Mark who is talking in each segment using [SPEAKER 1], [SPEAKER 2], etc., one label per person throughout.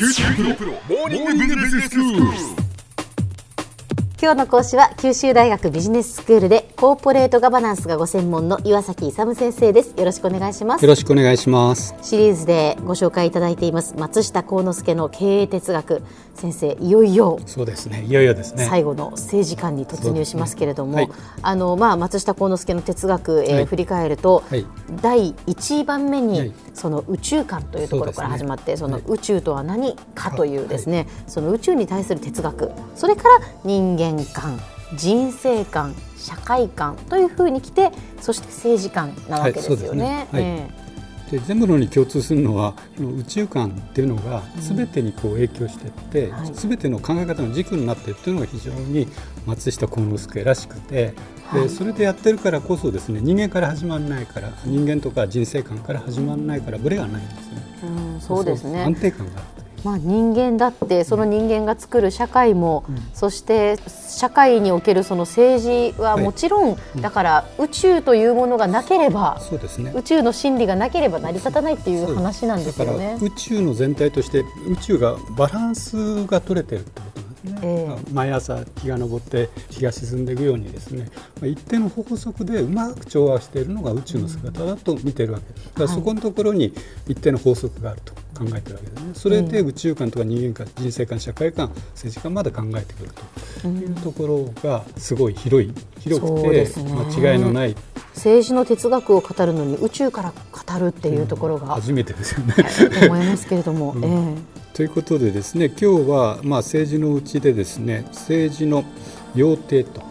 [SPEAKER 1] 九州大学モーニングビジネススクール。
[SPEAKER 2] 今日の講師は九州大学ビジネススクールでコーポレートガバナンスがご専門の岩崎勇先生です。よろしくお願いします。
[SPEAKER 3] よろしくお願いします。
[SPEAKER 2] シリーズでご紹介いただいています松下幸之助の経営哲学先生いよいよ。
[SPEAKER 3] そうですね。いよいよですね。
[SPEAKER 2] 最後の政治観に突入しますけれども、
[SPEAKER 3] ねはい、
[SPEAKER 2] あのまあ松下幸之助の哲学、えー、はい、振り返ると、はい、第一番目に、その宇宙観というところから始まって、そ、ね,、の宇宙とは何かというですね、その宇宙に対する哲学。それから人間観人生観社会観というふうに来てそして政治観なわけですよね。
[SPEAKER 3] で全部のに共通するのは宇宙観っていうのが全てにこう影響していって、うんはい、全ての考え方の軸になっているっていうのが非常に松下幸之助らしくて、でそれでやってるからこそですね人間から始まらないから人間とか人生観から始まらないからブレがないんですね。
[SPEAKER 2] うん、そうですね。
[SPEAKER 3] 安定感がある
[SPEAKER 2] まあ、人間だってその人間が作る社会も、うん、そして社会におけるその政治はもちろん、はい、だから宇宙というものがなければ、そうですね、宇宙の真理がなければ成り立たないっていう話なんですよね。
[SPEAKER 3] 宇宙の全体として宇宙がバランスが取れてるってことね、えー、毎朝日が昇って日が沈んでいくようにですね。一定の法則でうまく調和しているのが宇宙の姿だと見てるわけ。ですだからそこのところに一定の法則があると考えてるわけですね。それで宇宙観とか人間観人生観社会観政治観まで考えてくると。いうところがすごい広い広くて間違いのない。
[SPEAKER 2] 政治の哲学を語るのに宇宙から語るっていうところが、うん、
[SPEAKER 3] 初めてですよね、
[SPEAKER 2] 思いますけれども、うん、え
[SPEAKER 3] ーということでですね今日はまあ政治のうちでですね政治の要諦と。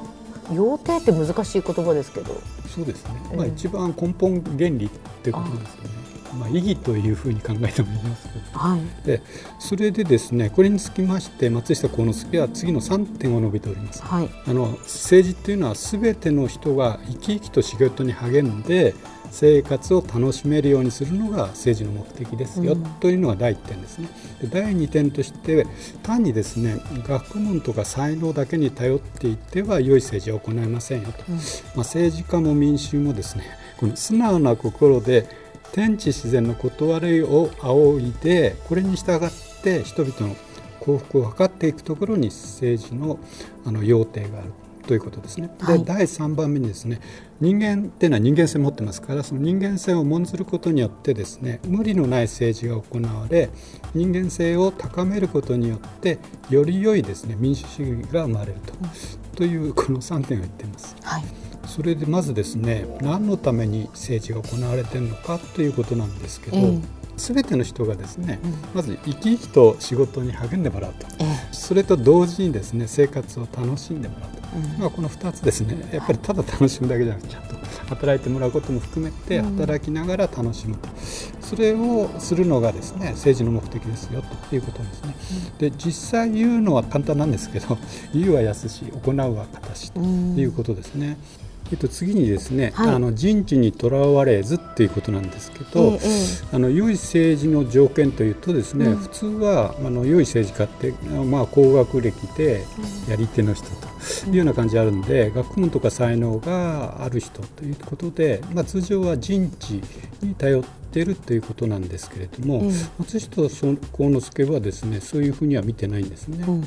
[SPEAKER 2] 要諦って難しい言葉ですけど。
[SPEAKER 3] そうですね、まあ、一番根本原理ってことですよね。まあ、意義というふうに考えてもいいますけど、はい、でそれでですねこれにつきまして松下幸之助は次の3点を述べております、はい、あの政治っていうのはすべての人が生き生きと仕事に励んで生活を楽しめるようにするのが政治の目的ですよ、うん、というのが第1点ですね。で第2点として単にですね学問とか才能だけに頼っていては良い政治は行えませんよと、うん、まあ、政治家も民衆もですねこの素直な心で天地自然の断りを仰いでこれに従って人々の幸福を図っていくところに政治のあの要諦があるということですね。で、はい、第3番目にですね人間っていうのは人間性を持ってますからその人間性を重んずることによってですね無理のない政治が行われ人間性を高めることによってより良いですね民主主義が生まれるとうん、というこの3点を言っています。はいそれでまずですね何のために政治が行われているのかということなんですけど、えー、全ての人がですね、うん、まず生き生きと仕事に励んでもらうと、えー、それと同時にですね生活を楽しんでもらうと、うん、まあ、この2つですね。やっぱりただ楽しむだけじゃなくてちゃんと働いてもらうことも含めて働きながら楽しむと、それをするのがですね政治の目的ですよということですね。で実際言うのは簡単なんですけど言うは易し行うは形ということですね。えっと、次にですね、はい、あの人知にとらわれずっていうことなんですけど、ええ、あの良い政治の条件というとですね、うん、普通はあの良い政治家って、まあ、高学歴でやり手の人というような感じあるんで、うん、学問とか才能がある人ということで、まあ、通常は人知に頼ってってるということなんですけれども、うん、松下幸之助はですねそういうふうには見てないんですね。うん、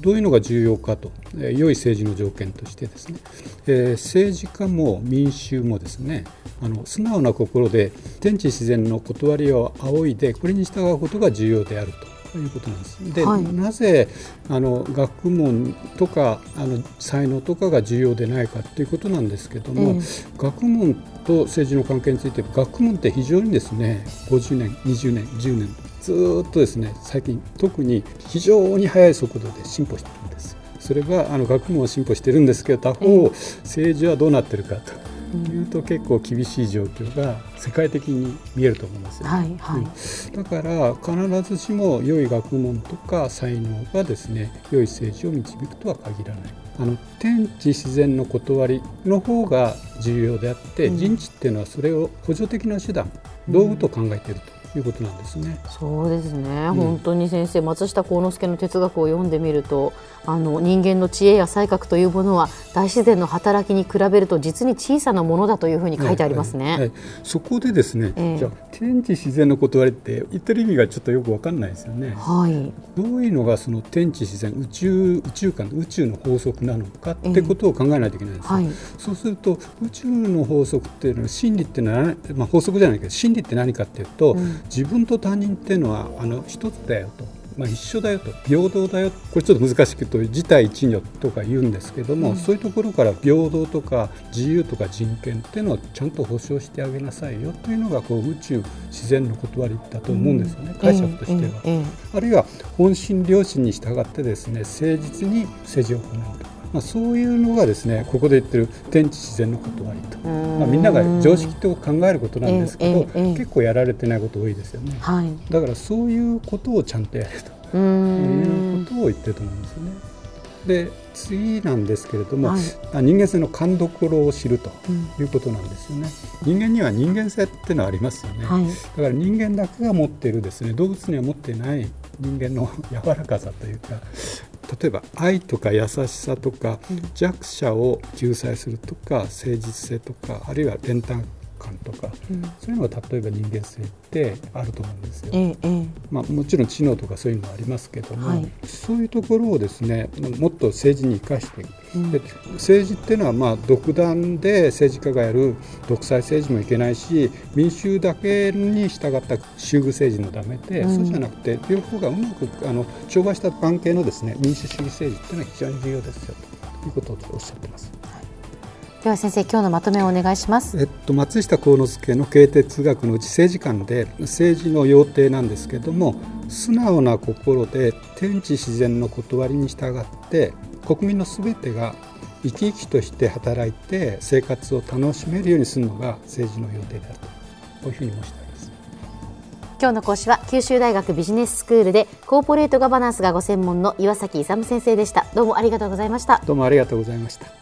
[SPEAKER 3] どういうのが重要かと、えー、良い政治の条件としてですね、えー、政治家も民衆もですねあの素直な心で天地自然の断りを仰いでこれに従うことが重要であると。ということなんです。で、はい、なぜあの学問とかあの才能とかが重要でないかということなんですけども、えー、学問と政治の関係について学問って非常にですね50年20年10年ずっとですね最近特に非常に速い速度で進歩してるんです。それはあの学問は進歩してるんですけど他方、政治はどうなってるかというと結構厳しい状況が世界的に見えると思いますよ、ね、はいはい、だから必ずしも良い学問とか才能がですね良い政治を導くとは限らない。あの天地自然の断りの方が重要であって、うん、人知っていうのはそれを補助的な手段道具と考えていると。いうことなんですね。
[SPEAKER 2] そうですね、うん、本当に先生松下幸之助の哲学を読んでみるとあの人間の知恵や才覚というものは大自然の働きに比べると実に小さなものだというふうに書いてありますね。はいはいはい、
[SPEAKER 3] そこでですね、えー、じゃ天地自然の断りって言ってる意味がちょっとよくわかんないですよね。はい、どういうのがその天地自然宇宙宇宙観宇宙の法則なのかってことを考えないといけないんです、えーはい、そうすると宇宙の法則っていうのは真理っていうのは、まあ、法則じゃないけど真理って何かっていうと、うん、自分と他人っていうのはあの一つだよと。まあ、一緒だよと。平等だよ。これちょっと難しく言うと自体一如とか言うんですけども、うん、そういうところから平等とか自由とか人権っていうのをちゃんと保障してあげなさいよというのがこう宇宙自然の断りだと思うんですよね、うん、解釈としては、えー、あるいは本心良心に従ってですね誠実に政治を行うと。まあ、そういうのがですねここで言ってる天地自然の断りと、まあ、みんなが常識と考えることなんですけど、結構やられてないこと多いですよね、はい、だからそういうことをちゃんとやると。いうことを言ってると思うんですよね。で次なんですけれども、はい、人間性の勘どころを知るということなんですよね、うん、人間には人間性っていうのはありますよね、はい、だから人間だけが持っているですね動物には持っていない人間の柔らかさというか例えば愛とか優しさとか、弱者を救済するとか誠実性とかあるいは伝達感とか、うん、そういうのが例えば人間性ってあると思うんですよ。ええ、まあ、もちろん知能とかそういうのもありますけども、はい、そういうところをですねもっと政治に生かしていく、うん、で政治っていうのはまあ独断で政治家がやる独裁政治もいけないし民衆だけに従った衆遇政治もダメで、うん、そうじゃなくて両方がうまくあの調和した関係のですね民主主義政治っていうのは非常に重要ですよということをおっしゃってます。
[SPEAKER 2] では先生今日のまとめをお願いします、
[SPEAKER 3] えっと、松下幸之助の経哲学のうち政治観で政治の要諦なんですけれども素直な心で天地自然の断りに従って国民のすべてが生き生きとして働いて生活を楽しめるようにするのが政治の要諦であるとこういうふうに申してあります。
[SPEAKER 2] 今日の講師は九州大学ビジネススクールでコーポレートガバナンスがご専門の岩崎勇先生でした。どうもありがとうございました。
[SPEAKER 3] どうもありがとうございました